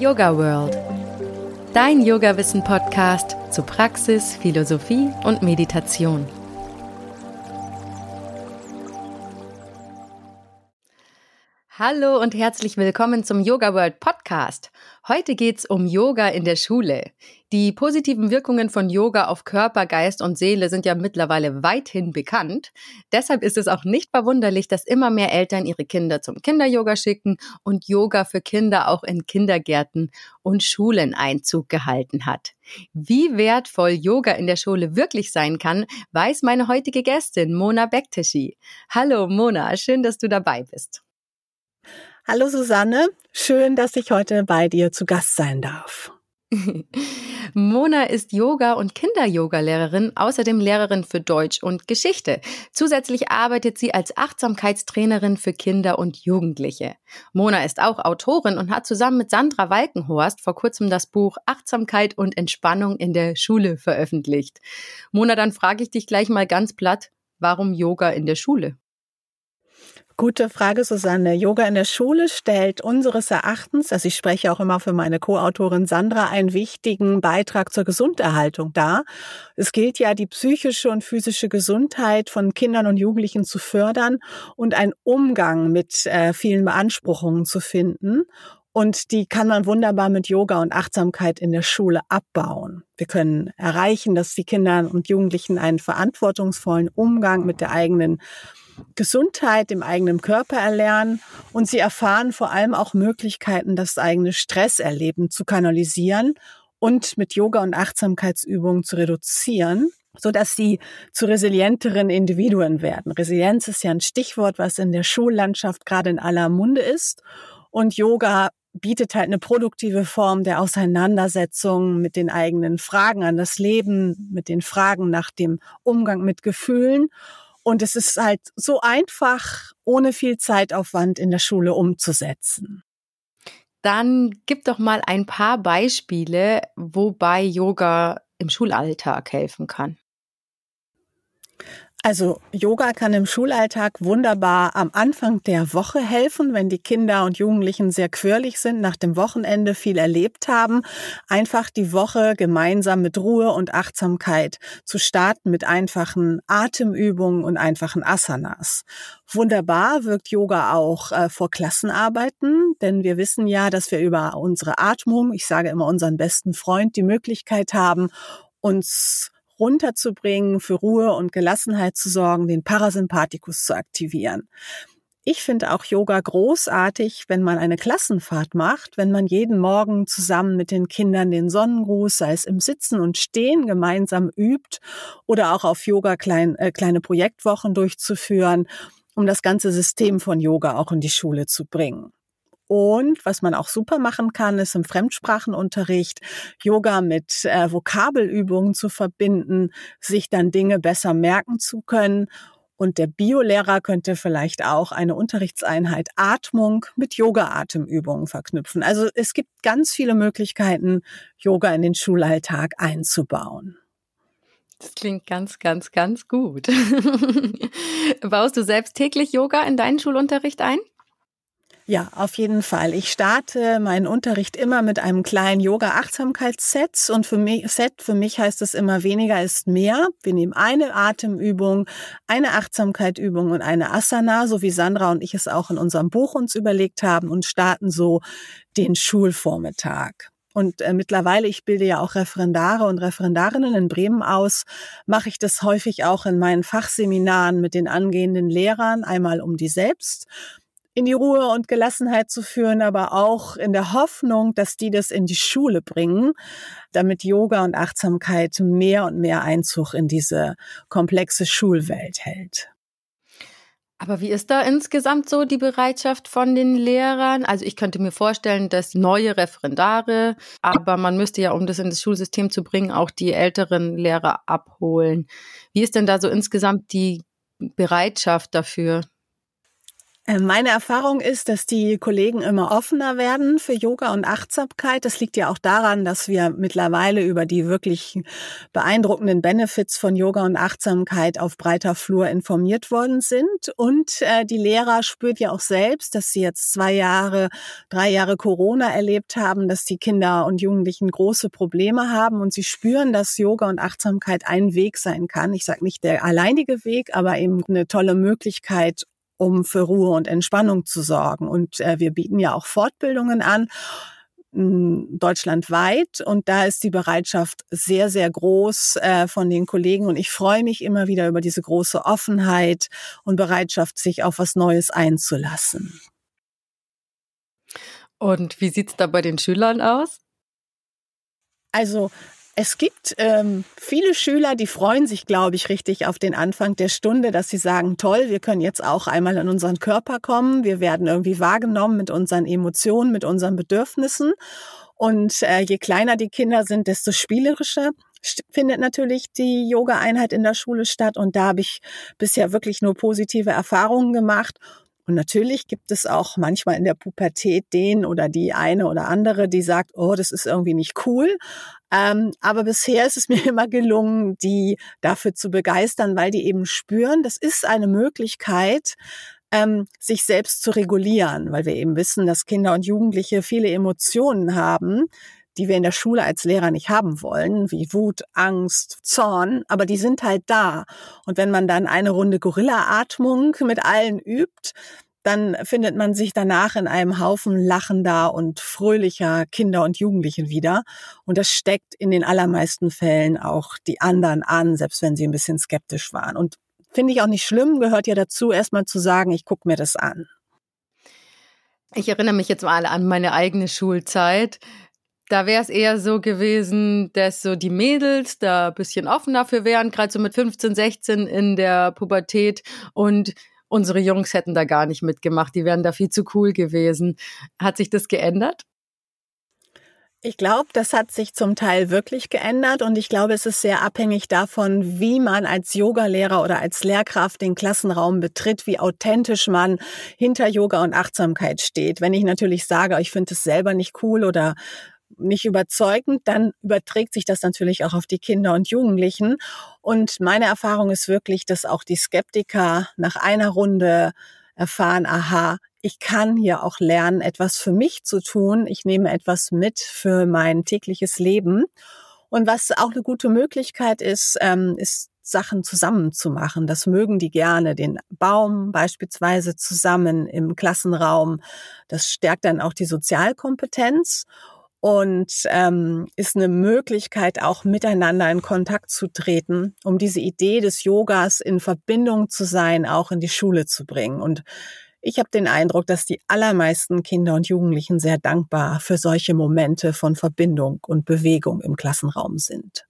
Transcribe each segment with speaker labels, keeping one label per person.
Speaker 1: Yoga World. Dein Yoga-Wissen-Podcast zu Praxis, Philosophie und Meditation. Hallo und herzlich willkommen zum Yoga World Podcast. Heute geht's um Yoga in der Schule. Die positiven Wirkungen von Yoga auf Körper, Geist und Seele sind ja mittlerweile weithin bekannt. Deshalb ist es auch nicht verwunderlich, dass immer mehr Eltern ihre Kinder zum Kinderyoga schicken und Yoga für Kinder auch in Kindergärten und Schulen Einzug gehalten hat. Wie wertvoll Yoga in der Schule wirklich sein kann, weiß meine heutige Gästin Mona Bekteshi. Hallo Mona, schön, dass du dabei bist.
Speaker 2: Hallo Susanne, schön, dass ich heute bei dir zu Gast sein darf.
Speaker 1: Mona ist Yoga- und Kinder-Yoga-Lehrerin, außerdem Lehrerin für Deutsch und Geschichte. Zusätzlich arbeitet sie als Achtsamkeitstrainerin für Kinder und Jugendliche. Mona ist auch Autorin und hat zusammen mit Sandra Walkenhorst vor kurzem das Buch Achtsamkeit und Entspannung in der Schule veröffentlicht. Mona, dann frage ich dich gleich mal ganz platt, warum Yoga in der Schule?
Speaker 2: Gute Frage, Susanne. Yoga in der Schule stellt unseres Erachtens, also ich spreche auch immer für meine Co-Autorin Sandra, einen wichtigen Beitrag zur Gesunderhaltung dar. Es gilt ja, die psychische und physische Gesundheit von Kindern und Jugendlichen zu fördern und einen Umgang mit äh, vielen Beanspruchungen zu finden. Und die kann man wunderbar mit Yoga und Achtsamkeit in der Schule abbauen. Wir können erreichen, dass die Kinder und Jugendlichen einen verantwortungsvollen Umgang mit der eigenen Gesundheit im eigenen Körper erlernen und sie erfahren vor allem auch Möglichkeiten, das eigene Stresserleben zu kanalisieren und mit Yoga und Achtsamkeitsübungen zu reduzieren, so dass sie zu resilienteren Individuen werden. Resilienz ist ja ein Stichwort, was in der Schullandschaft gerade in aller Munde ist. Und Yoga bietet halt eine produktive Form der Auseinandersetzung mit den eigenen Fragen an das Leben, mit den Fragen nach dem Umgang mit Gefühlen und es ist halt so einfach, ohne viel Zeitaufwand in der Schule umzusetzen.
Speaker 1: Dann gib doch mal ein paar Beispiele, wobei Yoga im Schulalltag helfen kann.
Speaker 2: Also Yoga kann im Schulalltag wunderbar am Anfang der Woche helfen, wenn die Kinder und Jugendlichen sehr quirlig sind, nach dem Wochenende viel erlebt haben, einfach die Woche gemeinsam mit Ruhe und Achtsamkeit zu starten mit einfachen Atemübungen und einfachen Asanas. Wunderbar wirkt Yoga auch äh, vor Klassenarbeiten, denn wir wissen ja, dass wir über unsere Atmung, ich sage immer unseren besten Freund, die Möglichkeit haben, uns runterzubringen, für Ruhe und Gelassenheit zu sorgen, den Parasympathikus zu aktivieren. Ich finde auch Yoga großartig, wenn man eine Klassenfahrt macht, wenn man jeden Morgen zusammen mit den Kindern den Sonnengruß, sei es im Sitzen und Stehen, gemeinsam übt oder auch auf Yoga klein, äh, kleine Projektwochen durchzuführen, um das ganze System von Yoga auch in die Schule zu bringen. Und was man auch super machen kann, ist im Fremdsprachenunterricht Yoga mit äh, Vokabelübungen zu verbinden, sich dann Dinge besser merken zu können. Und der Biolehrer könnte vielleicht auch eine Unterrichtseinheit Atmung mit Yoga-Atemübungen verknüpfen. Also es gibt ganz viele Möglichkeiten, Yoga in den Schulalltag einzubauen.
Speaker 1: Das klingt ganz, ganz, ganz gut. Baust du selbst täglich Yoga in deinen Schulunterricht ein?
Speaker 2: Ja, auf jeden Fall. Ich starte meinen Unterricht immer mit einem kleinen Yoga-Achtsamkeitsset und für mich, Set, für mich heißt es immer weniger ist mehr. Wir nehmen eine Atemübung, eine Achtsamkeitübung und eine Asana, so wie Sandra und ich es auch in unserem Buch uns überlegt haben und starten so den Schulvormittag. Und äh, mittlerweile, ich bilde ja auch Referendare und Referendarinnen in Bremen aus, mache ich das häufig auch in meinen Fachseminaren mit den angehenden Lehrern, einmal um die selbst in die Ruhe und Gelassenheit zu führen, aber auch in der Hoffnung, dass die das in die Schule bringen, damit Yoga und Achtsamkeit mehr und mehr Einzug in diese komplexe Schulwelt hält.
Speaker 1: Aber wie ist da insgesamt so die Bereitschaft von den Lehrern? Also ich könnte mir vorstellen, dass neue Referendare, aber man müsste ja, um das in das Schulsystem zu bringen, auch die älteren Lehrer abholen. Wie ist denn da so insgesamt die Bereitschaft dafür?
Speaker 2: Äh, meine Erfahrung ist, dass die Kollegen immer offener werden für Yoga und Achtsamkeit. Das liegt ja auch daran, dass wir mittlerweile über die wirklich beeindruckenden Benefits von Yoga und Achtsamkeit auf breiter Flur informiert worden sind. Und äh, die Lehrer spürt ja auch selbst, dass sie jetzt zwei Jahre, drei Jahre Corona erlebt haben, dass die Kinder und Jugendlichen große Probleme haben und sie spüren, dass Yoga und Achtsamkeit ein Weg sein kann. Ich sage nicht der alleinige Weg, aber eben eine tolle Möglichkeit, um für Ruhe und Entspannung zu sorgen. Und äh, wir bieten ja auch Fortbildungen an deutschlandweit und da ist die Bereitschaft sehr, sehr groß äh, von den Kollegen und ich freue mich immer wieder über diese große Offenheit und Bereitschaft, sich auf was Neues einzulassen.
Speaker 1: Und wie sieht's da bei den Schülern aus?
Speaker 2: Also es gibt ähm, viele Schüler, die freuen sich, glaube ich, richtig auf den Anfang der Stunde, dass sie sagen, toll, wir können jetzt auch einmal in unseren Körper kommen, wir werden irgendwie wahrgenommen mit unseren Emotionen, mit unseren Bedürfnissen. Und äh, je kleiner die Kinder sind, desto spielerischer findet natürlich die Yoga-Einheit in der Schule statt. Und da habe ich bisher wirklich nur positive Erfahrungen gemacht. Und natürlich gibt es auch manchmal in der Pubertät den oder die eine oder andere, die sagt, oh, das ist irgendwie nicht cool. Ähm, aber bisher ist es mir immer gelungen, die dafür zu begeistern, weil die eben spüren, das ist eine Möglichkeit, ähm, sich selbst zu regulieren, weil wir eben wissen, dass Kinder und Jugendliche viele Emotionen haben, die wir in der Schule als Lehrer nicht haben wollen, wie Wut, Angst, Zorn, aber die sind halt da. Und wenn man dann eine Runde Gorilla-Atmung mit allen übt, dann findet man sich danach in einem Haufen lachender und fröhlicher Kinder und Jugendlichen wieder. Und das steckt in den allermeisten Fällen auch die anderen an, selbst wenn sie ein bisschen skeptisch waren. Und finde ich auch nicht schlimm, gehört ja dazu, erstmal zu sagen, ich gucke mir das an.
Speaker 1: Ich erinnere mich jetzt mal an meine eigene Schulzeit. Da wäre es eher so gewesen, dass so die Mädels da ein bisschen offen dafür wären, gerade so mit 15, 16 in der Pubertät und unsere Jungs hätten da gar nicht mitgemacht, die wären da viel zu cool gewesen. Hat sich das geändert?
Speaker 2: Ich glaube, das hat sich zum Teil wirklich geändert und ich glaube, es ist sehr abhängig davon, wie man als Yogalehrer oder als Lehrkraft den Klassenraum betritt, wie authentisch man hinter Yoga und Achtsamkeit steht. Wenn ich natürlich sage, ich finde es selber nicht cool oder nicht überzeugend, dann überträgt sich das natürlich auch auf die Kinder und Jugendlichen. Und meine Erfahrung ist wirklich, dass auch die Skeptiker nach einer Runde erfahren, aha, ich kann hier auch lernen, etwas für mich zu tun. Ich nehme etwas mit für mein tägliches Leben. Und was auch eine gute Möglichkeit ist, ähm, ist Sachen zusammen zu machen. Das mögen die gerne, den Baum beispielsweise zusammen im Klassenraum. Das stärkt dann auch die Sozialkompetenz und ähm, ist eine Möglichkeit, auch miteinander in Kontakt zu treten, um diese Idee des Yogas in Verbindung zu sein, auch in die Schule zu bringen. Und ich habe den Eindruck, dass die allermeisten Kinder und Jugendlichen sehr dankbar für solche Momente von Verbindung und Bewegung im Klassenraum sind.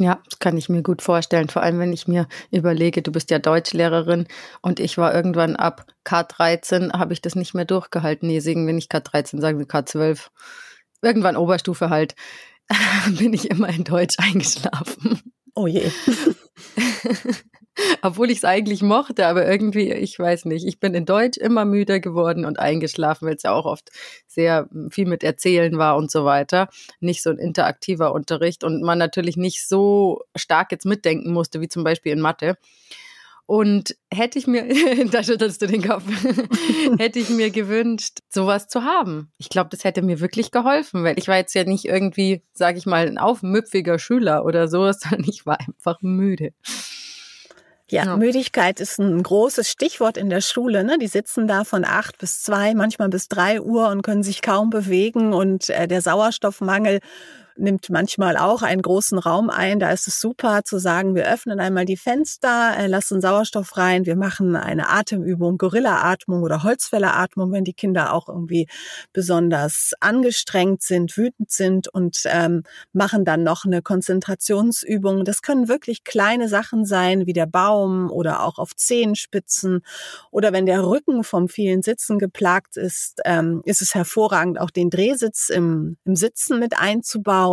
Speaker 1: Ja, das kann ich mir gut vorstellen. Vor allem, wenn ich mir überlege, du bist ja Deutschlehrerin und ich war irgendwann ab K13, habe ich das nicht mehr durchgehalten. Nee, singen wir nicht K13, sagen wir K12. Irgendwann Oberstufe halt, bin ich immer in Deutsch eingeschlafen.
Speaker 2: Oh je.
Speaker 1: Obwohl ich es eigentlich mochte, aber irgendwie, ich weiß nicht, ich bin in Deutsch immer müder geworden und eingeschlafen, weil es ja auch oft sehr viel mit Erzählen war und so weiter. Nicht so ein interaktiver Unterricht und man natürlich nicht so stark jetzt mitdenken musste, wie zum Beispiel in Mathe. Und hätte ich mir, da schüttelst du den Kopf, hätte ich mir gewünscht, sowas zu haben. Ich glaube, das hätte mir wirklich geholfen, weil ich war jetzt ja nicht irgendwie, sage ich mal, ein aufmüpfiger Schüler oder so, sondern ich war einfach müde.
Speaker 2: Ja, ja, Müdigkeit ist ein großes Stichwort in der Schule. Ne? Die sitzen da von acht bis zwei, manchmal bis drei Uhr und können sich kaum bewegen und äh, der Sauerstoffmangel nimmt manchmal auch einen großen Raum ein. Da ist es super zu sagen, wir öffnen einmal die Fenster, äh, lassen Sauerstoff rein, wir machen eine Atemübung, Gorilla-Atmung oder Holzfäller-Atmung, wenn die Kinder auch irgendwie besonders angestrengt sind, wütend sind und ähm, machen dann noch eine Konzentrationsübung. Das können wirklich kleine Sachen sein, wie der Baum oder auch auf Zehenspitzen oder wenn der Rücken vom vielen Sitzen geplagt ist, ähm, ist es hervorragend, auch den Drehsitz im, im Sitzen mit einzubauen.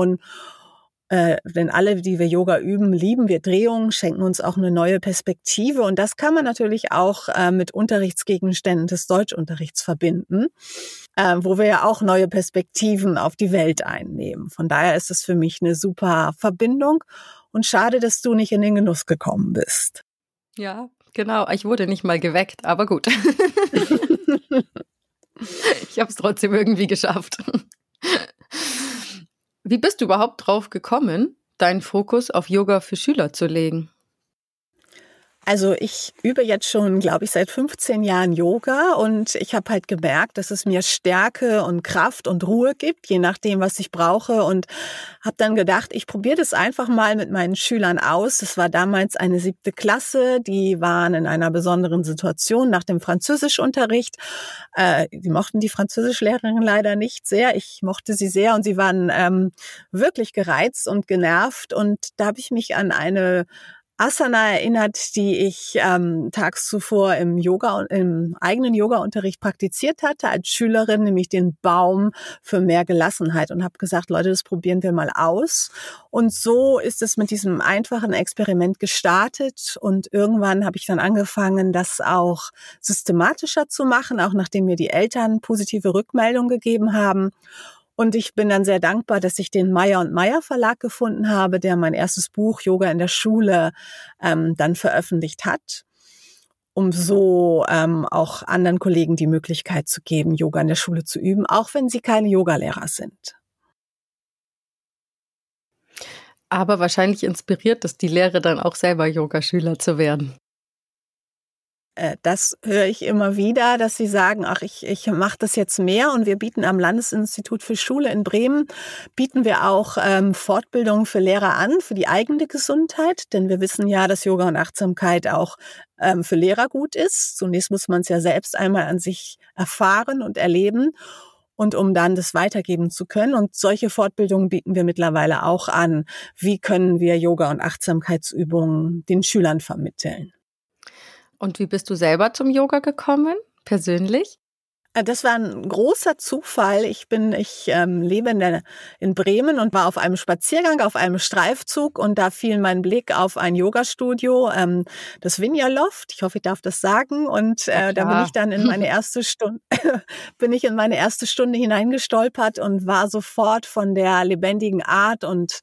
Speaker 2: Äh, denn alle, die wir Yoga üben, lieben wir Drehungen, schenken uns auch eine neue Perspektive. Und das kann man natürlich auch äh, mit Unterrichtsgegenständen des Deutschunterrichts verbinden, äh, wo wir ja auch neue Perspektiven auf die Welt einnehmen. Von daher ist es für mich eine super Verbindung. Und schade, dass du nicht in den Genuss gekommen bist.
Speaker 1: Ja, genau. Ich wurde nicht mal geweckt, aber gut. ich habe es trotzdem irgendwie geschafft. Wie bist du überhaupt drauf gekommen, deinen Fokus auf Yoga für Schüler zu legen?
Speaker 2: Also ich übe jetzt schon, glaube ich, seit 15 Jahren Yoga und ich habe halt gemerkt, dass es mir Stärke und Kraft und Ruhe gibt, je nachdem, was ich brauche und habe dann gedacht, ich probiere das einfach mal mit meinen Schülern aus. Das war damals eine siebte Klasse, die waren in einer besonderen Situation nach dem Französischunterricht. Äh, die mochten die Französischlehrerin leider nicht sehr. Ich mochte sie sehr und sie waren ähm, wirklich gereizt und genervt und da habe ich mich an eine Asana erinnert, die ich ähm, tags zuvor im Yoga im eigenen Yoga-Unterricht praktiziert hatte als Schülerin, nämlich den Baum für mehr Gelassenheit und habe gesagt, Leute, das probieren wir mal aus. Und so ist es mit diesem einfachen Experiment gestartet und irgendwann habe ich dann angefangen, das auch systematischer zu machen, auch nachdem mir die Eltern positive Rückmeldungen gegeben haben. Und ich bin dann sehr dankbar, dass ich den Meyer und Meyer Verlag gefunden habe, der mein erstes Buch Yoga in der Schule ähm, dann veröffentlicht hat, um so ähm, auch anderen Kollegen die Möglichkeit zu geben, Yoga in der Schule zu üben, auch wenn sie keine Yogalehrer sind.
Speaker 1: Aber wahrscheinlich inspiriert es die Lehre dann auch selber Yogaschüler zu werden.
Speaker 2: Äh, das höre ich immer wieder, dass sie sagen, ach, ich, ich mache das jetzt mehr und wir bieten am Landesinstitut für Schule in Bremen, bieten wir auch ähm, Fortbildungen für Lehrer an, für die eigene Gesundheit, denn wir wissen ja, dass Yoga und Achtsamkeit auch ähm, für Lehrer gut ist. Zunächst muss man es ja selbst einmal an sich erfahren und erleben und um dann das weitergeben zu können. Und solche Fortbildungen bieten wir mittlerweile auch an. Wie können wir Yoga und Achtsamkeitsübungen den Schülern vermitteln?
Speaker 1: Und wie bist du selber zum Yoga gekommen, persönlich?
Speaker 2: Äh, das war ein großer Zufall. Ich bin, ich ähm, lebe in, der, in Bremen und war auf einem Spaziergang, auf einem Streifzug und da fiel mein Blick auf ein Yogastudio, ähm, das Vinja Loft. Ich hoffe, ich darf das sagen. Und äh, da bin ich dann in meine erste Stunde, bin ich in meine erste Stunde hineingestolpert und war sofort von der lebendigen Art und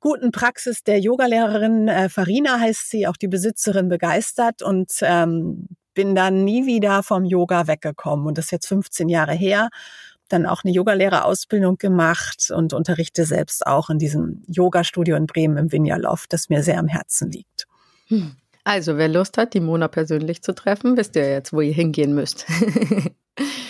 Speaker 2: guten Praxis der Yogalehrerin äh, Farina heißt sie, auch die Besitzerin begeistert und ähm, bin dann nie wieder vom Yoga weggekommen. Und das ist jetzt 15 Jahre her. Dann auch eine Yogalehrerausbildung gemacht und unterrichte selbst auch in diesem Yoga-Studio in Bremen im Vinja-Loft, das mir sehr am Herzen liegt.
Speaker 1: Hm. Also, wer Lust hat, die Mona persönlich zu treffen, wisst ihr jetzt, wo ihr hingehen müsst.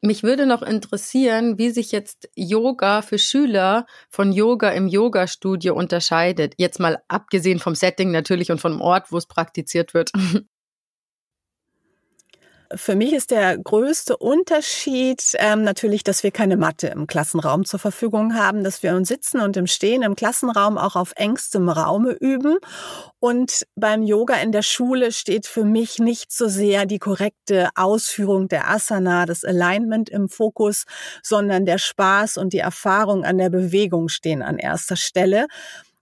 Speaker 1: Mich würde noch interessieren, wie sich jetzt Yoga für Schüler von Yoga im Yoga-Studio unterscheidet. Jetzt mal abgesehen vom Setting natürlich und vom Ort, wo es praktiziert wird.
Speaker 2: Für mich ist der größte Unterschied ähm, natürlich, dass wir keine Matte im Klassenraum zur Verfügung haben, dass wir uns sitzen und im Stehen im Klassenraum auch auf engstem Raume üben. Und beim Yoga in der Schule steht für mich nicht so sehr die korrekte Ausführung der Asana, das Alignment im Fokus, sondern der Spaß und die Erfahrung an der Bewegung stehen an erster Stelle.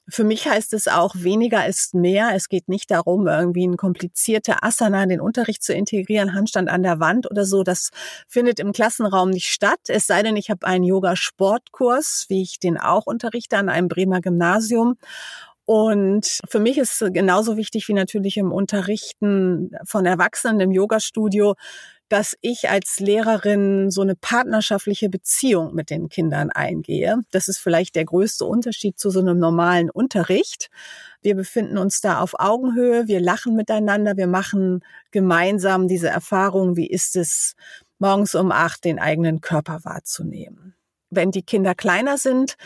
Speaker 2: Für mich heißt es auch, weniger ist mehr. Es geht nicht darum, irgendwie ein komplizierte Asana in den Unterricht zu integrieren, Handstand an der Wand oder so. Das findet im Klassenraum nicht statt. Es sei denn, ich habe einen Yoga-Sportkurs, wie ich den auch unterrichte an einem Bremer Gymnasium. Und für mich ist genauso wichtig wie natürlich im Unterrichten von Erwachsenen im Yoga-Studio, dass ich als Lehrerin so eine partnerschaftliche Beziehung mit den Kindern eingehe. Das ist vielleicht der größte Unterschied zu so einem normalen Unterricht. Wir befinden uns da auf Augenhöhe, wir lachen miteinander, wir machen gemeinsam diese Erfahrung, wie ist es, morgens um acht den eigenen Körper wahrzunehmen. Wenn die Kinder kleiner sind,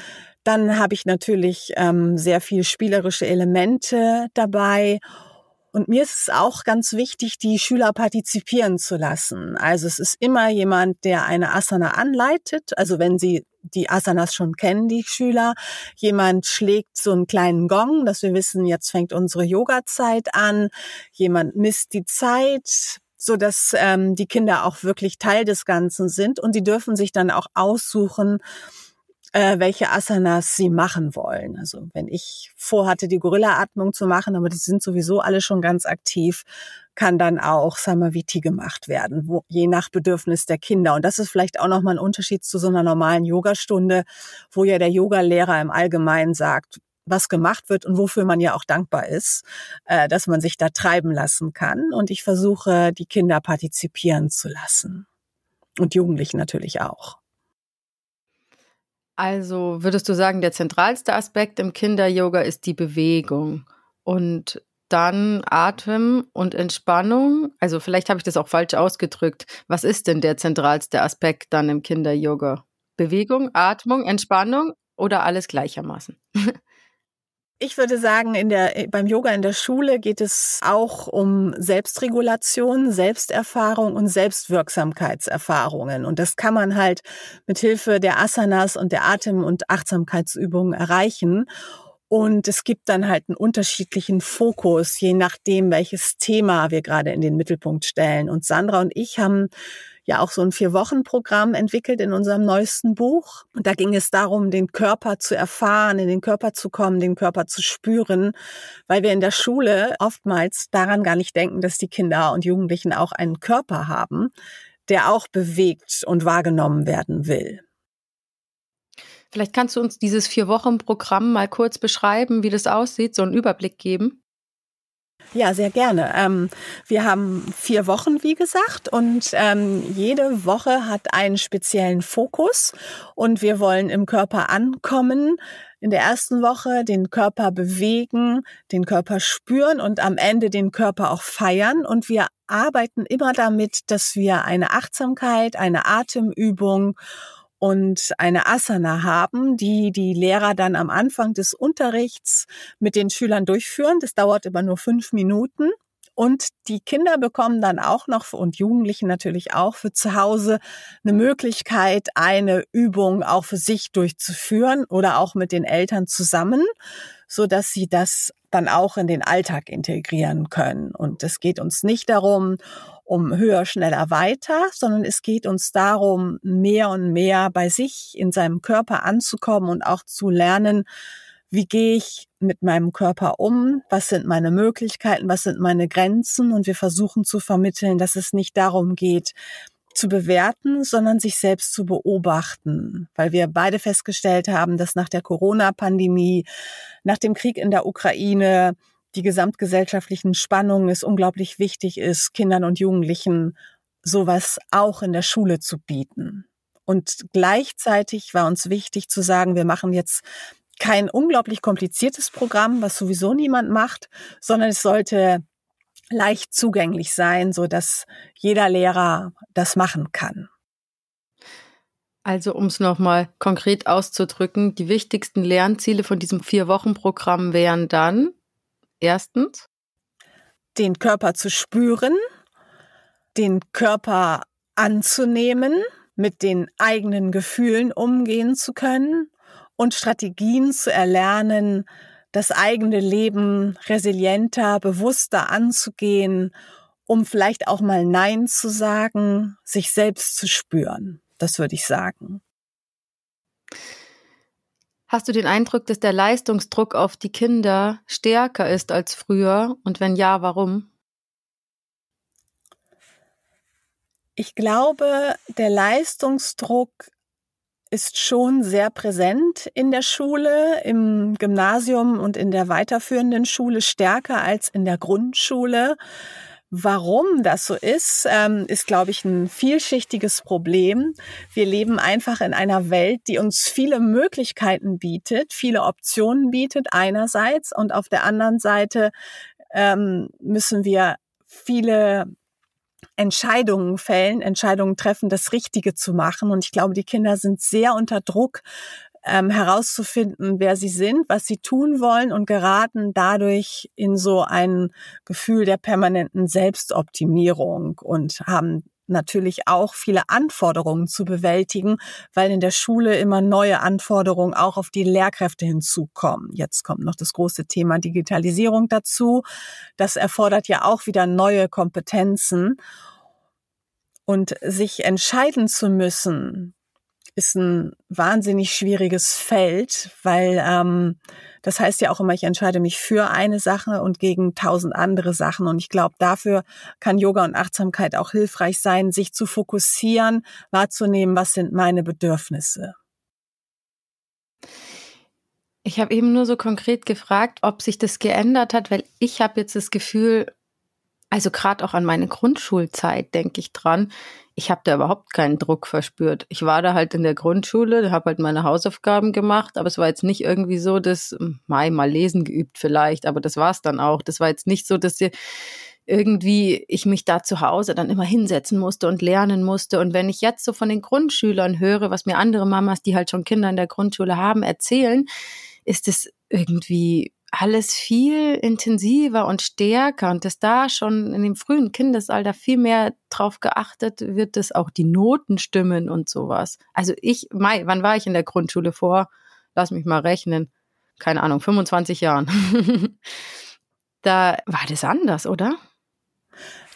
Speaker 2: dann habe ich natürlich ähm, sehr viel spielerische Elemente dabei und mir ist es auch ganz wichtig, die Schüler partizipieren zu lassen. Also es ist immer jemand, der eine Asana anleitet. Also wenn sie die Asanas schon kennen, die Schüler. Jemand schlägt so einen kleinen Gong, dass wir wissen, jetzt fängt unsere Yoga-Zeit an. Jemand misst die Zeit, so dass ähm, die Kinder auch wirklich Teil des Ganzen sind und sie dürfen sich dann auch aussuchen, äh, welche Asanas sie machen wollen. Also wenn ich vorhatte, die Gorilla-Atmung zu machen, aber die sind sowieso alle schon ganz aktiv, kann dann auch Samaviti gemacht werden, wo, je nach Bedürfnis der Kinder. Und das ist vielleicht auch nochmal ein Unterschied zu so einer normalen Yogastunde, wo ja der Yogalehrer im Allgemeinen sagt, was gemacht wird und wofür man ja auch dankbar ist, äh, dass man sich da treiben lassen kann. Und ich versuche, die Kinder partizipieren zu lassen. Und Jugendlichen natürlich auch.
Speaker 1: Also würdest du sagen, der zentralste Aspekt im Kinder-Yoga ist die Bewegung und dann Atem und Entspannung. Also vielleicht habe ich das auch falsch ausgedrückt. Was ist denn der zentralste Aspekt dann im Kinder-Yoga? Bewegung, Atmung, Entspannung oder alles gleichermaßen?
Speaker 2: Ich würde sagen, in der, beim Yoga in der Schule geht es auch um Selbstregulation, Selbsterfahrung und Selbstwirksamkeitserfahrungen. Und das kann man halt mit Hilfe der Asanas und der Atem- und Achtsamkeitsübungen erreichen. Und es gibt dann halt einen unterschiedlichen Fokus, je nachdem, welches Thema wir gerade in den Mittelpunkt stellen. Und Sandra und ich haben ja auch so ein Vier-Wochen-Programm entwickelt in unserem neuesten Buch. Und da ging es darum, den Körper zu erfahren, in den Körper zu kommen, den Körper zu spüren, weil wir in der Schule oftmals daran gar nicht denken, dass die Kinder und Jugendlichen auch einen Körper haben, der auch bewegt und wahrgenommen werden will.
Speaker 1: Vielleicht kannst du uns dieses Vier-Wochen-Programm mal kurz beschreiben, wie das aussieht, so einen Überblick geben.
Speaker 2: Ja, sehr gerne. Ähm, wir haben vier Wochen, wie gesagt, und ähm, jede Woche hat einen speziellen Fokus und wir wollen im Körper ankommen. In der ersten Woche den Körper bewegen, den Körper spüren und am Ende den Körper auch feiern. Und wir arbeiten immer damit, dass wir eine Achtsamkeit, eine Atemübung und eine Asana haben, die die Lehrer dann am Anfang des Unterrichts mit den Schülern durchführen. Das dauert immer nur fünf Minuten. Und die Kinder bekommen dann auch noch und Jugendlichen natürlich auch für zu Hause eine Möglichkeit, eine Übung auch für sich durchzuführen oder auch mit den Eltern zusammen, so dass sie das dann auch in den Alltag integrieren können. Und es geht uns nicht darum, um höher, schneller, weiter, sondern es geht uns darum, mehr und mehr bei sich in seinem Körper anzukommen und auch zu lernen, wie gehe ich mit meinem Körper um, was sind meine Möglichkeiten, was sind meine Grenzen? Und wir versuchen zu vermitteln, dass es nicht darum geht, zu bewerten, sondern sich selbst zu beobachten, weil wir beide festgestellt haben, dass nach der Corona-Pandemie, nach dem Krieg in der Ukraine, die gesamtgesellschaftlichen Spannungen es unglaublich wichtig ist, Kindern und Jugendlichen sowas auch in der Schule zu bieten. Und gleichzeitig war uns wichtig zu sagen, wir machen jetzt kein unglaublich kompliziertes Programm, was sowieso niemand macht, sondern es sollte leicht zugänglich sein, so dass jeder Lehrer das machen kann.
Speaker 1: Also um es nochmal konkret auszudrücken, die wichtigsten Lernziele von diesem Vier-Wochen-Programm wären dann Erstens.
Speaker 2: Den Körper zu spüren, den Körper anzunehmen, mit den eigenen Gefühlen umgehen zu können und Strategien zu erlernen, das eigene Leben resilienter, bewusster anzugehen, um vielleicht auch mal Nein zu sagen, sich selbst zu spüren. Das würde ich sagen.
Speaker 1: Hast du den Eindruck, dass der Leistungsdruck auf die Kinder stärker ist als früher? Und wenn ja, warum?
Speaker 2: Ich glaube, der Leistungsdruck ist schon sehr präsent in der Schule, im Gymnasium und in der weiterführenden Schule stärker als in der Grundschule. Warum das so ist, ähm, ist, glaube ich, ein vielschichtiges Problem. Wir leben einfach in einer Welt, die uns viele Möglichkeiten bietet, viele Optionen bietet einerseits und auf der anderen Seite ähm, müssen wir viele Entscheidungen fällen, Entscheidungen treffen, das Richtige zu machen. Und ich glaube, die Kinder sind sehr unter Druck, ähm, herauszufinden, wer sie sind, was sie tun wollen und geraten dadurch in so ein Gefühl der permanenten Selbstoptimierung und haben natürlich auch viele Anforderungen zu bewältigen, weil in der Schule immer neue Anforderungen auch auf die Lehrkräfte hinzukommen. Jetzt kommt noch das große Thema Digitalisierung dazu. Das erfordert ja auch wieder neue Kompetenzen. Und sich entscheiden zu müssen, ist ein wahnsinnig schwieriges Feld, weil ähm, das heißt ja auch immer, ich entscheide mich für eine Sache und gegen tausend andere Sachen. Und ich glaube, dafür kann Yoga und Achtsamkeit auch hilfreich sein, sich zu fokussieren, wahrzunehmen, was sind meine Bedürfnisse.
Speaker 1: Ich habe eben nur so konkret gefragt, ob sich das geändert hat, weil ich habe jetzt das Gefühl, also gerade auch an meine Grundschulzeit denke ich dran, ich habe da überhaupt keinen Druck verspürt. Ich war da halt in der Grundschule, habe halt meine Hausaufgaben gemacht, aber es war jetzt nicht irgendwie so, dass, Mai, mal lesen geübt vielleicht, aber das war es dann auch. Das war jetzt nicht so, dass irgendwie ich mich da zu Hause dann immer hinsetzen musste und lernen musste. Und wenn ich jetzt so von den Grundschülern höre, was mir andere Mamas, die halt schon Kinder in der Grundschule haben, erzählen, ist es irgendwie alles viel intensiver und stärker und dass da schon in dem frühen Kindesalter viel mehr drauf geachtet wird, dass auch die Noten stimmen und sowas. Also ich, Mai, wann war ich in der Grundschule vor? Lass mich mal rechnen. Keine Ahnung, 25 Jahren. da war das anders, oder?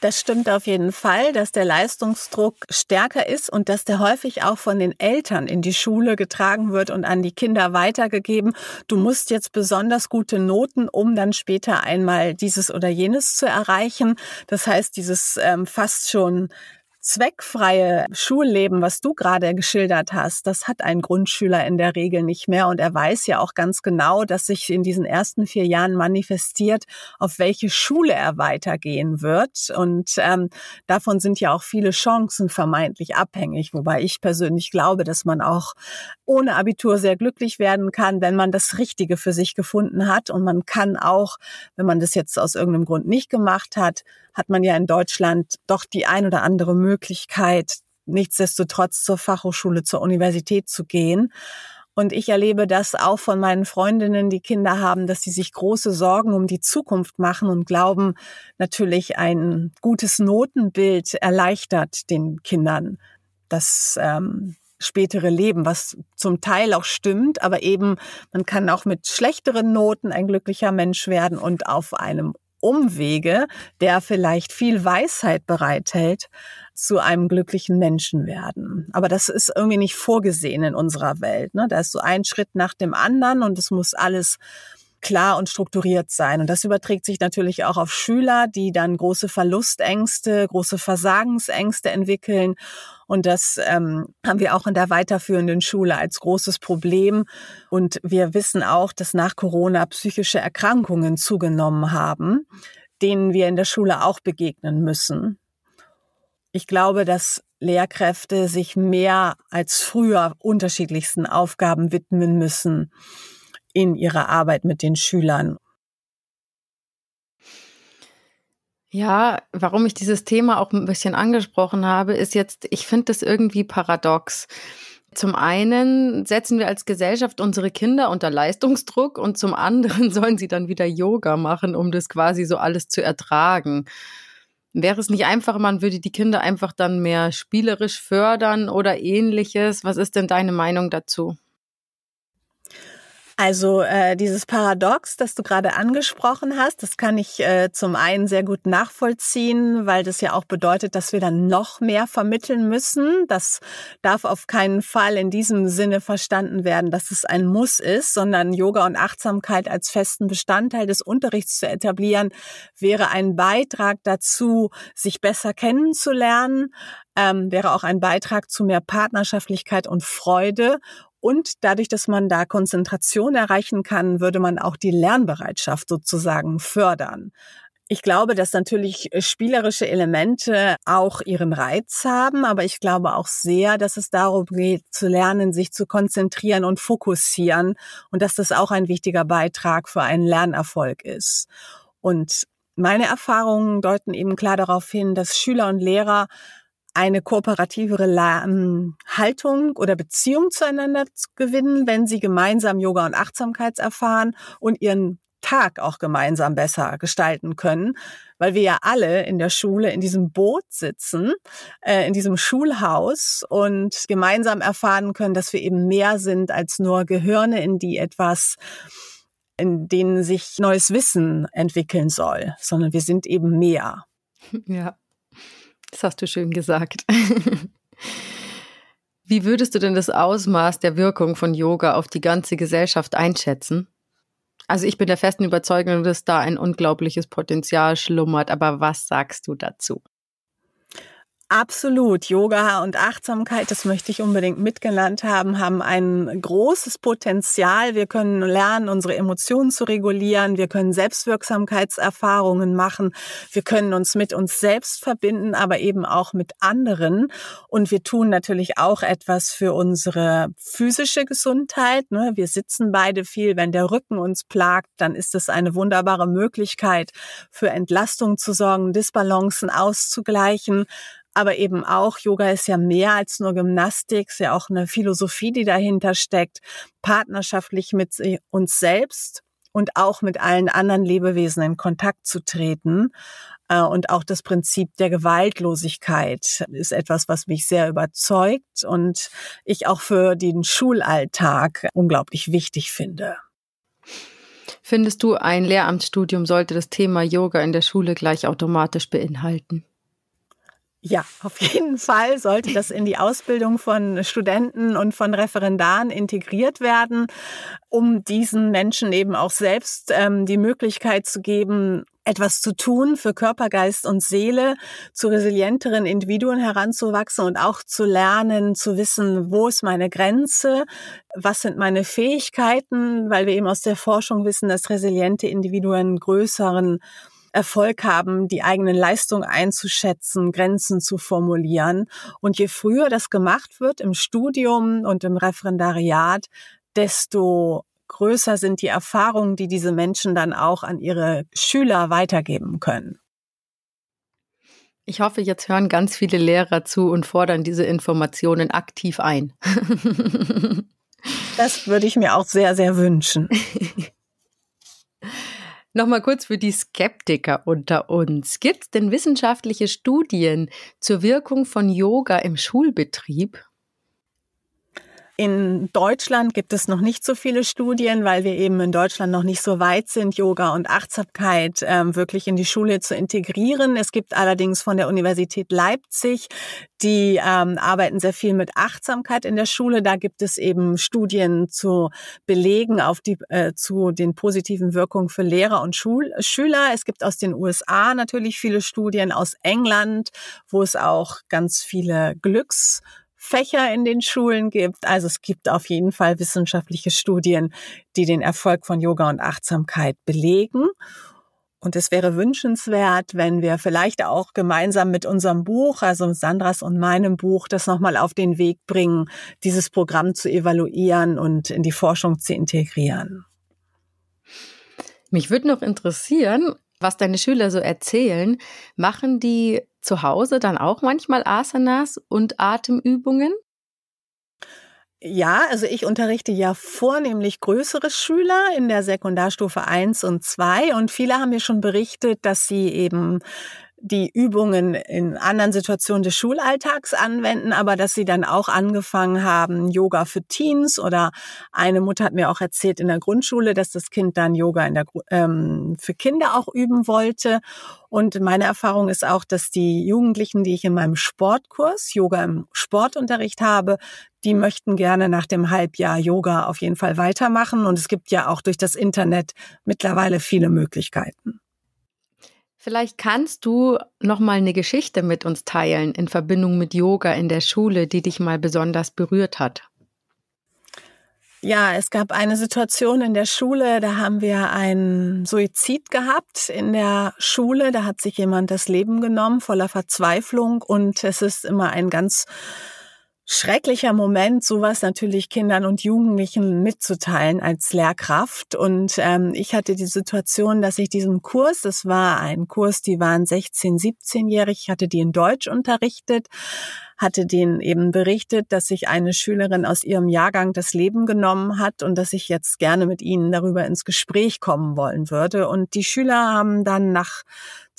Speaker 2: Das stimmt auf jeden Fall, dass der Leistungsdruck stärker ist und dass der häufig auch von den Eltern in die Schule getragen wird und an die Kinder weitergegeben. Du musst jetzt besonders gute Noten, um dann später einmal dieses oder jenes zu erreichen. Das heißt, dieses ähm, fast schon zweckfreie Schulleben, was du gerade geschildert hast, das hat ein Grundschüler in der Regel nicht mehr. Und er weiß ja auch ganz genau, dass sich in diesen ersten vier Jahren manifestiert, auf welche Schule er weitergehen wird. Und ähm, davon sind ja auch viele Chancen vermeintlich abhängig. Wobei ich persönlich glaube, dass man auch ohne Abitur sehr glücklich werden kann, wenn man das Richtige für sich gefunden hat. Und man kann auch, wenn man das jetzt aus irgendeinem Grund nicht gemacht hat, hat man ja in Deutschland doch die ein oder andere Möglichkeit, nichtsdestotrotz zur Fachhochschule, zur Universität zu gehen. Und ich erlebe das auch von meinen Freundinnen, die Kinder haben, dass sie sich große Sorgen um die Zukunft machen und glauben, natürlich ein gutes Notenbild erleichtert den Kindern das ähm, spätere Leben, was zum Teil auch stimmt, aber eben man kann auch mit schlechteren Noten ein glücklicher Mensch werden und auf einem Umwege, der vielleicht viel Weisheit bereithält, zu einem glücklichen Menschen werden. Aber das ist irgendwie nicht vorgesehen in unserer Welt. Ne? Da ist so ein Schritt nach dem anderen und es muss alles klar und strukturiert sein. Und das überträgt sich natürlich auch auf Schüler, die dann große Verlustängste, große Versagensängste entwickeln. Und das ähm, haben wir auch in der weiterführenden Schule als großes Problem. Und wir wissen auch, dass nach Corona psychische Erkrankungen zugenommen haben, denen wir in der Schule auch begegnen müssen. Ich glaube, dass Lehrkräfte sich mehr als früher unterschiedlichsten Aufgaben widmen müssen in ihrer Arbeit mit den Schülern.
Speaker 1: Ja, warum ich dieses Thema auch ein bisschen angesprochen habe, ist jetzt, ich finde das irgendwie paradox. Zum einen setzen wir als Gesellschaft unsere Kinder unter Leistungsdruck und zum anderen sollen sie dann wieder Yoga machen, um das quasi so alles zu ertragen. Wäre es nicht einfacher, man würde die Kinder einfach dann mehr spielerisch fördern oder ähnliches? Was ist denn deine Meinung dazu?
Speaker 2: Also äh, dieses Paradox, das du gerade angesprochen hast, das kann ich äh, zum einen sehr gut nachvollziehen, weil das ja auch bedeutet, dass wir dann noch mehr vermitteln müssen. Das darf auf keinen Fall in diesem Sinne verstanden werden, dass es ein Muss ist, sondern Yoga und Achtsamkeit als festen Bestandteil des Unterrichts zu etablieren, wäre ein Beitrag dazu, sich besser kennenzulernen, ähm, wäre auch ein Beitrag zu mehr Partnerschaftlichkeit und Freude und dadurch, dass man da Konzentration erreichen kann, würde man auch die Lernbereitschaft sozusagen fördern. Ich glaube, dass natürlich spielerische Elemente auch ihren Reiz haben, aber ich glaube auch sehr, dass es darum geht, zu lernen, sich zu konzentrieren und fokussieren und dass das auch ein wichtiger Beitrag für einen Lernerfolg ist. Und meine Erfahrungen deuten eben klar darauf hin, dass Schüler und Lehrer eine kooperativere ähm, Haltung oder Beziehung zueinander zu gewinnen, wenn sie gemeinsam Yoga und Achtsamkeit erfahren und ihren Tag auch gemeinsam besser gestalten können, weil wir ja alle in der Schule in diesem Boot sitzen, äh, in diesem Schulhaus und gemeinsam erfahren können, dass wir eben mehr sind als nur Gehirne, in die etwas in denen sich neues Wissen entwickeln soll, sondern wir sind eben mehr.
Speaker 1: Ja. Das hast du schön gesagt. Wie würdest du denn das Ausmaß der Wirkung von Yoga auf die ganze Gesellschaft einschätzen? Also ich bin der festen Überzeugung, dass da ein unglaubliches Potenzial schlummert, aber was sagst du dazu?
Speaker 2: Absolut. Yoga und Achtsamkeit, das möchte ich unbedingt mitgenannt haben, haben ein großes Potenzial. Wir können lernen, unsere Emotionen zu regulieren. Wir können Selbstwirksamkeitserfahrungen machen. Wir können uns mit uns selbst verbinden, aber eben auch mit anderen. Und wir tun natürlich auch etwas für unsere physische Gesundheit. Ne? Wir sitzen beide viel. Wenn der Rücken uns plagt, dann ist es eine wunderbare Möglichkeit, für Entlastung zu sorgen, Disbalancen auszugleichen aber eben auch, Yoga ist ja mehr als nur Gymnastik, ist ja auch eine Philosophie, die dahinter steckt, partnerschaftlich mit uns selbst und auch mit allen anderen Lebewesen in Kontakt zu treten. Äh, und auch das Prinzip der Gewaltlosigkeit ist etwas, was mich sehr überzeugt und ich auch für den Schulalltag unglaublich wichtig finde.
Speaker 1: Findest du, ein Lehramtsstudium sollte das Thema Yoga in der Schule gleich automatisch beinhalten?
Speaker 2: Ja, auf jeden Fall sollte das in die Ausbildung von Studenten und von Referendaren integriert werden, um diesen Menschen eben auch selbst ähm, die Möglichkeit zu geben, etwas zu tun für Körper, Geist und Seele, zu resilienteren Individuen heranzuwachsen und auch zu lernen, zu wissen, wo ist meine Grenze, was sind meine Fähigkeiten, weil wir eben aus der Forschung wissen, dass resiliente Individuen größeren Erfolg haben, die eigenen Leistungen einzuschätzen, Grenzen zu formulieren. Und je früher das gemacht wird im Studium und im Referendariat, desto größer sind die Erfahrungen, die diese Menschen dann auch an ihre Schüler weitergeben können.
Speaker 1: Ich hoffe, jetzt hören ganz viele Lehrer zu und fordern diese Informationen aktiv ein.
Speaker 2: das würde ich mir auch sehr, sehr wünschen.
Speaker 1: Nochmal kurz für die Skeptiker unter uns. Gibt es denn wissenschaftliche Studien zur Wirkung von Yoga im Schulbetrieb?
Speaker 2: In Deutschland gibt es noch nicht so viele Studien, weil wir eben in Deutschland noch nicht so weit sind, Yoga und Achtsamkeit ähm, wirklich in die Schule zu integrieren. Es gibt allerdings von der Universität Leipzig, die ähm, arbeiten sehr viel mit Achtsamkeit in der Schule. Da gibt es eben Studien zu belegen auf die äh, zu den positiven Wirkungen für Lehrer und Schul Schüler. Es gibt aus den USA natürlich viele Studien aus England, wo es auch ganz viele Glücks Fächer in den Schulen gibt. Also es gibt auf jeden Fall wissenschaftliche Studien, die den Erfolg von Yoga und Achtsamkeit belegen. Und es wäre wünschenswert, wenn wir vielleicht auch gemeinsam mit unserem Buch, also Sandras und meinem Buch, das nochmal auf den Weg bringen, dieses Programm zu evaluieren und in die Forschung zu integrieren.
Speaker 1: Mich würde noch interessieren, was deine Schüler so erzählen. Machen die zu Hause dann auch manchmal Asanas und Atemübungen?
Speaker 2: Ja, also ich unterrichte ja vornehmlich größere Schüler in der Sekundarstufe 1 und 2 und viele haben mir schon berichtet, dass sie eben die Übungen in anderen Situationen des Schulalltags anwenden, aber dass sie dann auch angefangen haben, Yoga für Teens oder eine Mutter hat mir auch erzählt in der Grundschule, dass das Kind dann Yoga in der, ähm, für Kinder auch üben wollte. Und meine Erfahrung ist auch, dass die Jugendlichen, die ich in meinem Sportkurs, Yoga im Sportunterricht habe, die möchten gerne nach dem Halbjahr Yoga auf jeden Fall weitermachen. Und es gibt ja auch durch das Internet mittlerweile viele Möglichkeiten.
Speaker 1: Vielleicht kannst du noch mal eine Geschichte mit uns teilen in Verbindung mit Yoga in der Schule, die dich mal besonders berührt hat.
Speaker 2: Ja, es gab eine Situation in der Schule, da haben wir einen Suizid gehabt in der Schule. Da hat sich jemand das Leben genommen voller Verzweiflung und es ist immer ein ganz schrecklicher Moment, sowas natürlich Kindern und Jugendlichen mitzuteilen als Lehrkraft. Und ähm, ich hatte die Situation, dass ich diesen Kurs, das war ein Kurs, die waren 16, 17-jährig, ich hatte die in Deutsch unterrichtet, hatte denen eben berichtet, dass sich eine Schülerin aus ihrem Jahrgang das Leben genommen hat und dass ich jetzt gerne mit ihnen darüber ins Gespräch kommen wollen würde. Und die Schüler haben dann nach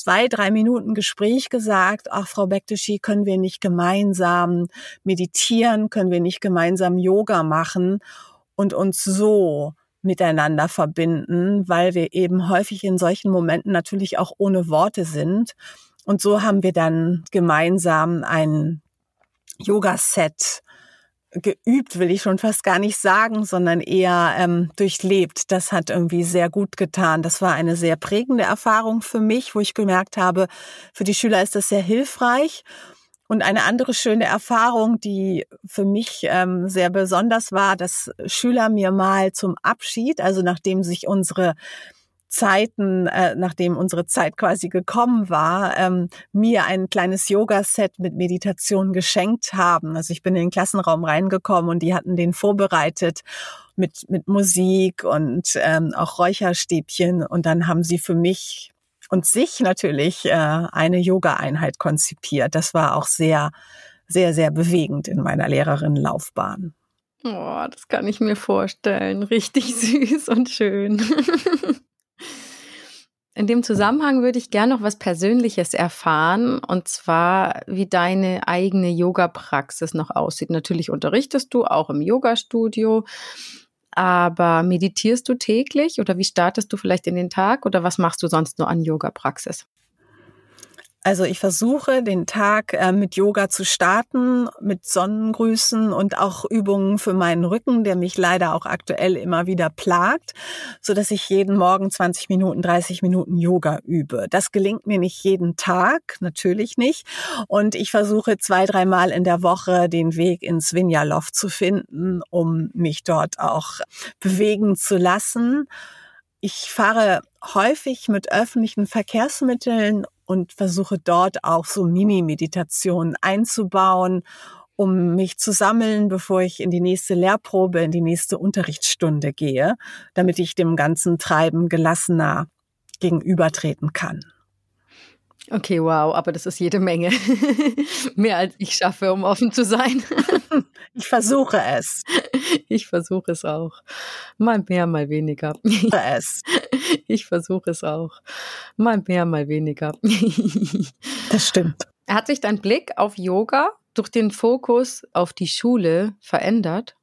Speaker 2: zwei, drei Minuten Gespräch gesagt, ach, Frau Bektischi, können wir nicht gemeinsam meditieren, können wir nicht gemeinsam Yoga machen und uns so miteinander verbinden, weil wir eben häufig in solchen Momenten natürlich auch ohne Worte sind. Und so haben wir dann gemeinsam ein Yoga-Set geübt, will ich schon fast gar nicht sagen, sondern eher ähm, durchlebt. Das hat irgendwie sehr gut getan. Das war eine sehr prägende Erfahrung für mich, wo ich gemerkt habe, für die Schüler ist das sehr hilfreich. Und eine andere schöne Erfahrung, die für mich ähm, sehr besonders war, dass Schüler mir mal zum Abschied, also nachdem sich unsere Zeiten, äh, nachdem unsere Zeit quasi gekommen war, ähm, mir ein kleines Yoga-Set mit Meditation geschenkt haben. Also ich bin in den Klassenraum reingekommen und die hatten den vorbereitet mit, mit Musik und ähm, auch Räucherstäbchen. Und dann haben sie für mich und sich natürlich äh, eine Yoga-Einheit konzipiert. Das war auch sehr, sehr, sehr bewegend in meiner Lehrerinnenlaufbahn.
Speaker 1: Oh, das kann ich mir vorstellen. Richtig süß und schön. In dem Zusammenhang würde ich gerne noch was Persönliches erfahren, und zwar, wie deine eigene Yoga-Praxis noch aussieht. Natürlich unterrichtest du auch im Yoga-Studio, aber meditierst du täglich oder wie startest du vielleicht in den Tag oder was machst du sonst nur an Yoga-Praxis?
Speaker 2: Also ich versuche den Tag äh, mit Yoga zu starten, mit Sonnengrüßen und auch Übungen für meinen Rücken, der mich leider auch aktuell immer wieder plagt, so dass ich jeden Morgen 20 Minuten, 30 Minuten Yoga übe. Das gelingt mir nicht jeden Tag, natürlich nicht. Und ich versuche zwei, dreimal in der Woche den Weg ins Vinjaloft zu finden, um mich dort auch bewegen zu lassen. Ich fahre häufig mit öffentlichen Verkehrsmitteln und versuche dort auch so Mini-Meditationen einzubauen, um mich zu sammeln, bevor ich in die nächste Lehrprobe, in die nächste Unterrichtsstunde gehe, damit ich dem ganzen Treiben gelassener gegenübertreten kann.
Speaker 1: Okay, wow, aber das ist jede Menge. Mehr als ich schaffe, um offen zu sein.
Speaker 2: ich versuche es.
Speaker 1: Ich versuche es auch. Mal mehr, mal weniger.
Speaker 2: Es.
Speaker 1: Ich versuche es auch. Mal mehr, mal weniger.
Speaker 2: Das stimmt.
Speaker 1: Hat sich dein Blick auf Yoga durch den Fokus auf die Schule verändert?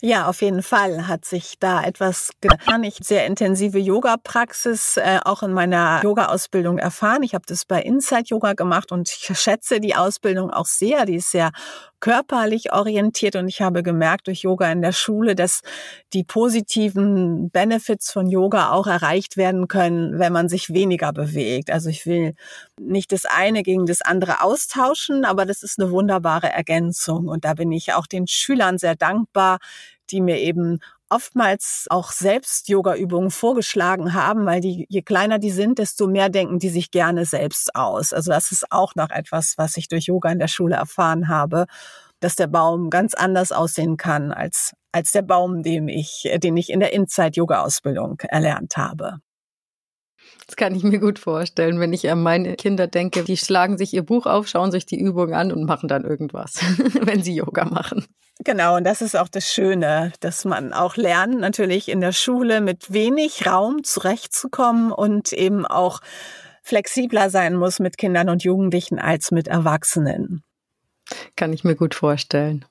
Speaker 2: Ja, auf jeden Fall hat sich da etwas getan. Ich sehr intensive Yoga-Praxis äh, auch in meiner Yoga-Ausbildung erfahren. Ich habe das bei Inside Yoga gemacht und ich schätze die Ausbildung auch sehr. Die ist sehr körperlich orientiert und ich habe gemerkt durch Yoga in der Schule, dass die positiven Benefits von Yoga auch erreicht werden können, wenn man sich weniger bewegt. Also ich will nicht das eine gegen das andere austauschen, aber das ist eine wunderbare Ergänzung und da bin ich auch den Schülern sehr dankbar, die mir eben oftmals auch selbst Yoga-Übungen vorgeschlagen haben, weil die, je kleiner die sind, desto mehr denken die sich gerne selbst aus. Also das ist auch noch etwas, was ich durch Yoga in der Schule erfahren habe, dass der Baum ganz anders aussehen kann als, als der Baum, den ich, den ich in der Inside-Yoga-Ausbildung erlernt habe.
Speaker 1: Das kann ich mir gut vorstellen, wenn ich an meine Kinder denke. Die schlagen sich ihr Buch auf, schauen sich die Übung an und machen dann irgendwas, wenn sie Yoga machen.
Speaker 2: Genau, und das ist auch das Schöne, dass man auch lernt, natürlich in der Schule mit wenig Raum zurechtzukommen und eben auch flexibler sein muss mit Kindern und Jugendlichen als mit Erwachsenen.
Speaker 1: Kann ich mir gut vorstellen.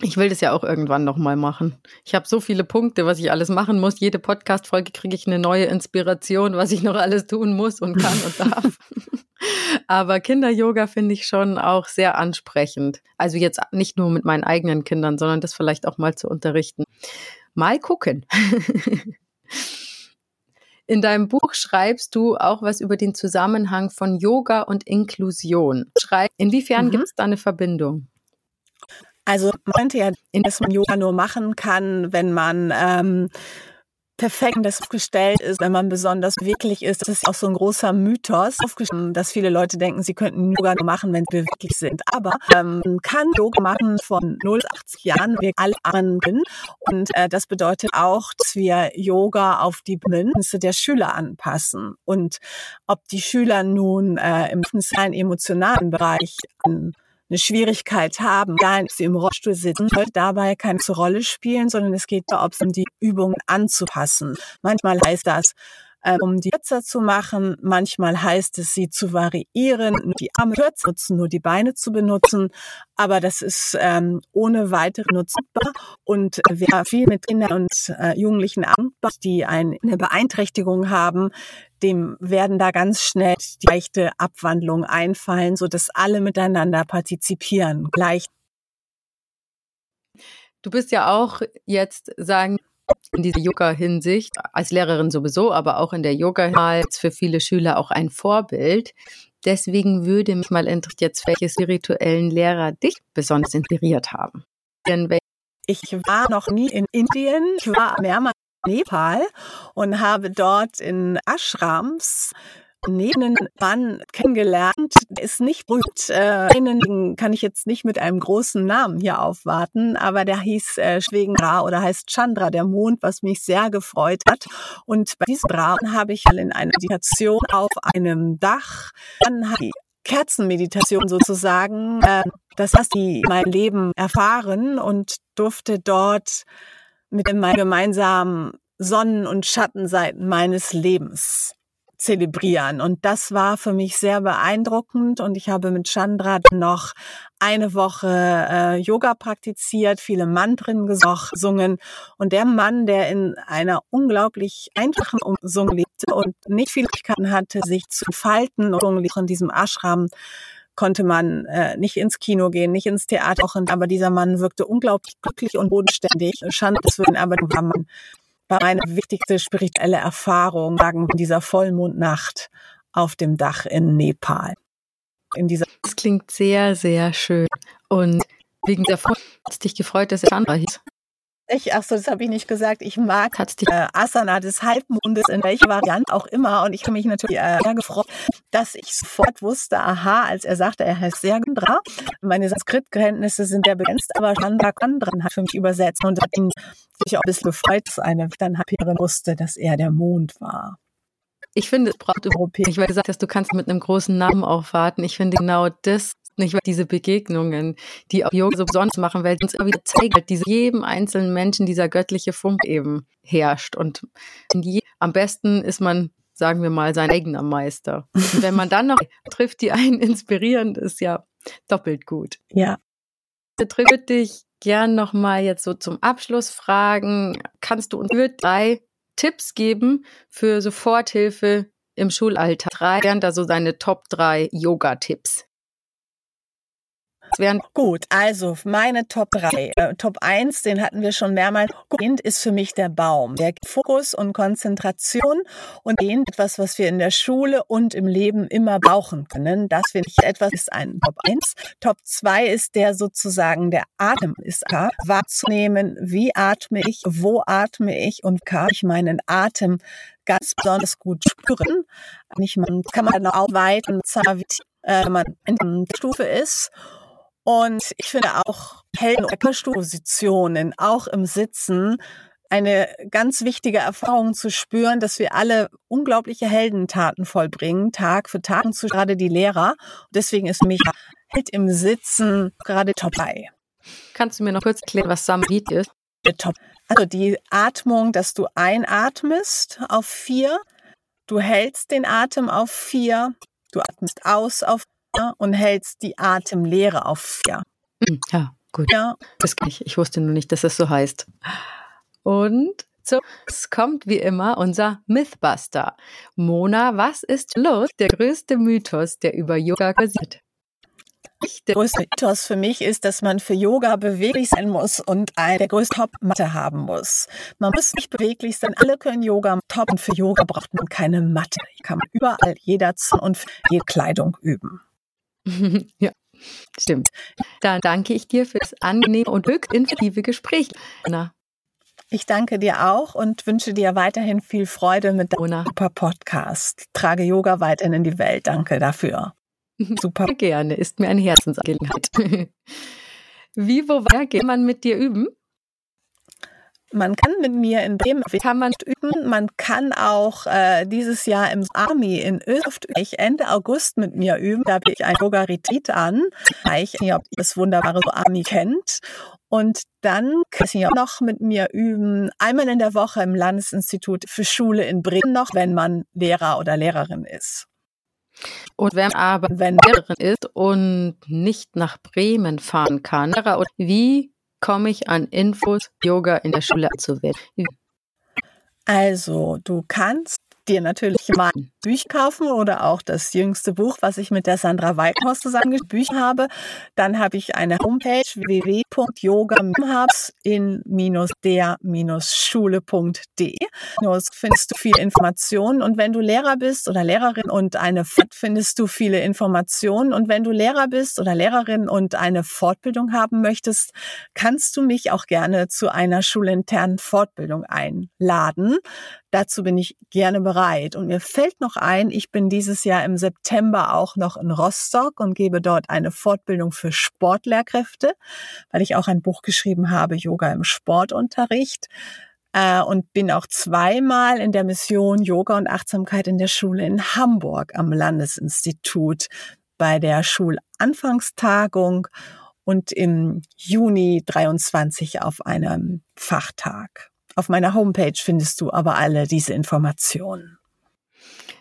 Speaker 1: Ich will das ja auch irgendwann nochmal machen. Ich habe so viele Punkte, was ich alles machen muss. Jede Podcast-Folge kriege ich eine neue Inspiration, was ich noch alles tun muss und kann und darf. Aber Kinder-Yoga finde ich schon auch sehr ansprechend. Also jetzt nicht nur mit meinen eigenen Kindern, sondern das vielleicht auch mal zu unterrichten. Mal gucken. In deinem Buch schreibst du auch was über den Zusammenhang von Yoga und Inklusion. Schreib, inwiefern mhm. gibt es da eine Verbindung?
Speaker 2: Also man könnte ja, dass man Yoga nur machen kann, wenn man ähm, perfekt aufgestellt ist, wenn man besonders wirklich ist. Das ist auch so ein großer Mythos, dass viele Leute denken, sie könnten Yoga nur machen, wenn sie wirklich sind. Aber ähm, man kann Yoga machen von 0 bis 80 Jahren, wir alle anderen. Und äh, das bedeutet auch, dass wir Yoga auf die Bedürfnisse der Schüler anpassen. Und ob die Schüler nun äh, im emotionalen Bereich an eine Schwierigkeit haben, ob sie im Rollstuhl sitzen, sollte dabei keine Rolle spielen, sondern es geht darum, die Übungen anzupassen. Manchmal heißt das, um die kürzer zu machen. Manchmal heißt es, sie zu variieren, nur die Arme kürzer nutzen, nur die Beine zu benutzen. Aber das ist ähm, ohne weitere nutzbar. Und wer viel mit Kindern und äh, Jugendlichen arbeitet, die eine Beeinträchtigung haben, dem werden da ganz schnell die leichte Abwandlung einfallen, so dass alle miteinander partizipieren. Gleich.
Speaker 1: Du bist ja auch jetzt sagen in dieser Yoga-Hinsicht, als Lehrerin sowieso, aber auch in der Yoga für viele Schüler auch ein Vorbild. Deswegen würde mich mal interessieren, jetzt welche spirituellen Lehrer dich besonders inspiriert haben.
Speaker 2: Ich war noch nie in Indien, ich war mehrmals in Nepal und habe dort in Ashrams neben Mann kennengelernt, der ist nicht berühmt. Äh, einen kann ich jetzt nicht mit einem großen Namen hier aufwarten, aber der hieß äh, Schwegenra oder heißt Chandra, der Mond, was mich sehr gefreut hat. Und bei diesem Raum habe ich in einer Meditation auf einem Dach, dann habe ich Kerzenmeditation sozusagen, äh, das hast die mein Leben erfahren und durfte dort mit meinen gemeinsamen Sonnen- und Schattenseiten meines Lebens zelebrieren. Und das war für mich sehr beeindruckend. Und ich habe mit Chandra noch eine Woche äh, Yoga praktiziert, viele Mantren gesungen. Und der Mann, der in einer unglaublich einfachen Umsung lebte und nicht viele Möglichkeiten hatte, sich zu falten und in diesem Ashram, konnte man äh, nicht ins Kino gehen, nicht ins Theater, aber dieser Mann wirkte unglaublich glücklich und bodenständig. Schande, das würden aber war man meine wichtigste spirituelle Erfahrung sagen, dieser Vollmondnacht auf dem Dach in Nepal.
Speaker 1: In dieser das klingt sehr, sehr schön. Und wegen der Vorstellung hat dich gefreut, dass er Chandra hieß.
Speaker 2: Ich, ach so, das habe ich nicht gesagt. Ich mag die äh, Asana des Halbmondes in welcher Variante auch immer. Und ich habe mich natürlich äh, sehr gefreut, dass ich sofort wusste, aha, als er sagte, er heißt Sergendra. Meine Sanskrit-Kenntnisse sind sehr begrenzt, aber Chandra Kandran hat für mich übersetzt und hat ihn sich auch ein bisschen gefreut, dass eine dann wusste, dass er der Mond war.
Speaker 1: Ich finde, es braucht Europäer. Ich weil du gesagt hast, du kannst mit einem großen Namen aufwarten. Ich finde genau das nicht, weil diese Begegnungen, die auch Yoga so besonders machen, weil uns immer wieder zeigt, dass diese jedem einzelnen Menschen dieser göttliche Funk eben herrscht. Und je, am besten ist man, sagen wir mal, sein eigener Meister. Und wenn man dann noch trifft, die einen inspirieren, ist ja doppelt gut.
Speaker 2: Ja.
Speaker 1: Trifft dich gern nochmal jetzt so zum Abschluss fragen. Kannst du uns drei Tipps geben für Soforthilfe im Schulalltag? Drei wären da so deine Top drei Yoga-Tipps
Speaker 2: gut. Also meine Top 3. Äh, Top 1, den hatten wir schon mehrmals erwähnt, ist für mich der Baum. Der Fokus und Konzentration und den etwas, was wir in der Schule und im Leben immer brauchen können. Das finde ich etwas, ist ein Top 1. Top 2 ist der sozusagen der Atem ist da. Wahrzunehmen, wie atme ich, wo atme ich und kann ich meinen Atem ganz besonders gut spüren. Nicht, man kann man auch weit und äh, wenn man in der Stufe ist. Und ich finde auch Helden- Positionen, auch im Sitzen, eine ganz wichtige Erfahrung zu spüren, dass wir alle unglaubliche Heldentaten vollbringen, Tag für Tag, und zu gerade die Lehrer. deswegen ist mich Held im Sitzen gerade top 3.
Speaker 1: Kannst du mir noch kurz erklären, was Samrit ist?
Speaker 2: Top. Also die Atmung, dass du einatmest auf vier, du hältst den Atem auf vier, du atmest aus auf und hältst die Atemlehre auf vier.
Speaker 1: Hm, ja, gut. Ja. Das kann ich. Ich wusste nur nicht, dass es so heißt. Und so, es kommt wie immer unser Mythbuster. Mona, was ist los? Der größte Mythos, der über Yoga kursiert.
Speaker 2: Der größte Mythos für mich ist, dass man für Yoga beweglich sein muss und eine größte Top-Matte haben muss. Man muss nicht beweglich sein. Alle können Yoga top und für Yoga braucht man keine Matte. Hier kann man überall jederzeit und für jede Kleidung üben.
Speaker 1: ja, stimmt. Dann danke ich dir für das angenehme und höchst informative Gespräch. Anna.
Speaker 2: Ich danke dir auch und wünsche dir weiterhin viel Freude mit deinem super Podcast. Trage Yoga weiterhin in die Welt. Danke dafür.
Speaker 1: Super. Gerne, ist mir eine Herzensangelegenheit. Wie, wo, wer geht man mit dir üben?
Speaker 2: Man kann mit mir in Bremen kann man üben. Man kann auch äh, dieses Jahr im Army in Österreich Ende August mit mir üben. Da biete ich ein Yoga Retreat an. Ich weiß nicht, ob ihr das wunderbare Army kennt. Und dann kann Sie auch noch mit mir üben, einmal in der Woche im Landesinstitut für Schule in Bremen noch, wenn man Lehrer oder Lehrerin ist.
Speaker 1: Und wenn aber wenn Lehrerin ist und nicht nach Bremen fahren kann, wie komme ich an Infos, Yoga in der Schule zu werden?
Speaker 2: Also, du kannst dir natürlich mal Bücher kaufen oder auch das jüngste Buch, was ich mit der Sandra Weidhaus zusammen Bücher habe. Dann habe ich eine Homepage www.yoga-habs in-der-schule.de. Dort findest du viele Informationen und wenn du Lehrer bist oder Lehrerin und eine findest du viele Informationen und wenn du Lehrer bist oder Lehrerin und eine Fortbildung haben möchtest, kannst du mich auch gerne zu einer schulinternen Fortbildung einladen. Dazu bin ich gerne bereit. Und mir fällt noch ein, ich bin dieses Jahr im September auch noch in Rostock und gebe dort eine Fortbildung für Sportlehrkräfte, weil ich auch ein Buch geschrieben habe, Yoga im Sportunterricht. Äh, und bin auch zweimal in der Mission Yoga und Achtsamkeit in der Schule in Hamburg am Landesinstitut bei der Schulanfangstagung und im Juni 23 auf einem Fachtag. Auf meiner Homepage findest du aber alle diese Informationen.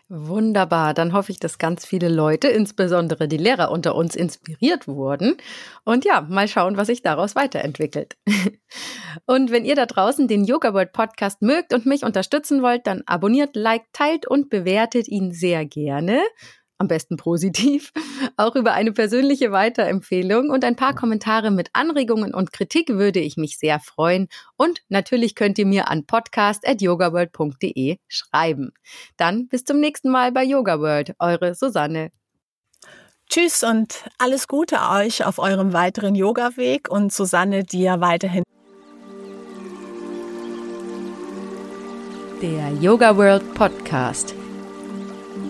Speaker 1: Wunderbar. Dann hoffe ich, dass ganz viele Leute, insbesondere die Lehrer unter uns, inspiriert wurden. Und ja, mal schauen, was sich daraus weiterentwickelt. Und wenn ihr da draußen den Yoga World Podcast mögt und mich unterstützen wollt, dann abonniert, liked, teilt und bewertet ihn sehr gerne am besten positiv, auch über eine persönliche Weiterempfehlung und ein paar Kommentare mit Anregungen und Kritik würde ich mich sehr freuen. Und natürlich könnt ihr mir an podcast.yogaworld.de schreiben. Dann bis zum nächsten Mal bei Yoga World. Eure Susanne.
Speaker 2: Tschüss und alles Gute euch auf eurem weiteren Yoga-Weg und Susanne dir weiterhin.
Speaker 1: Der Yoga World Podcast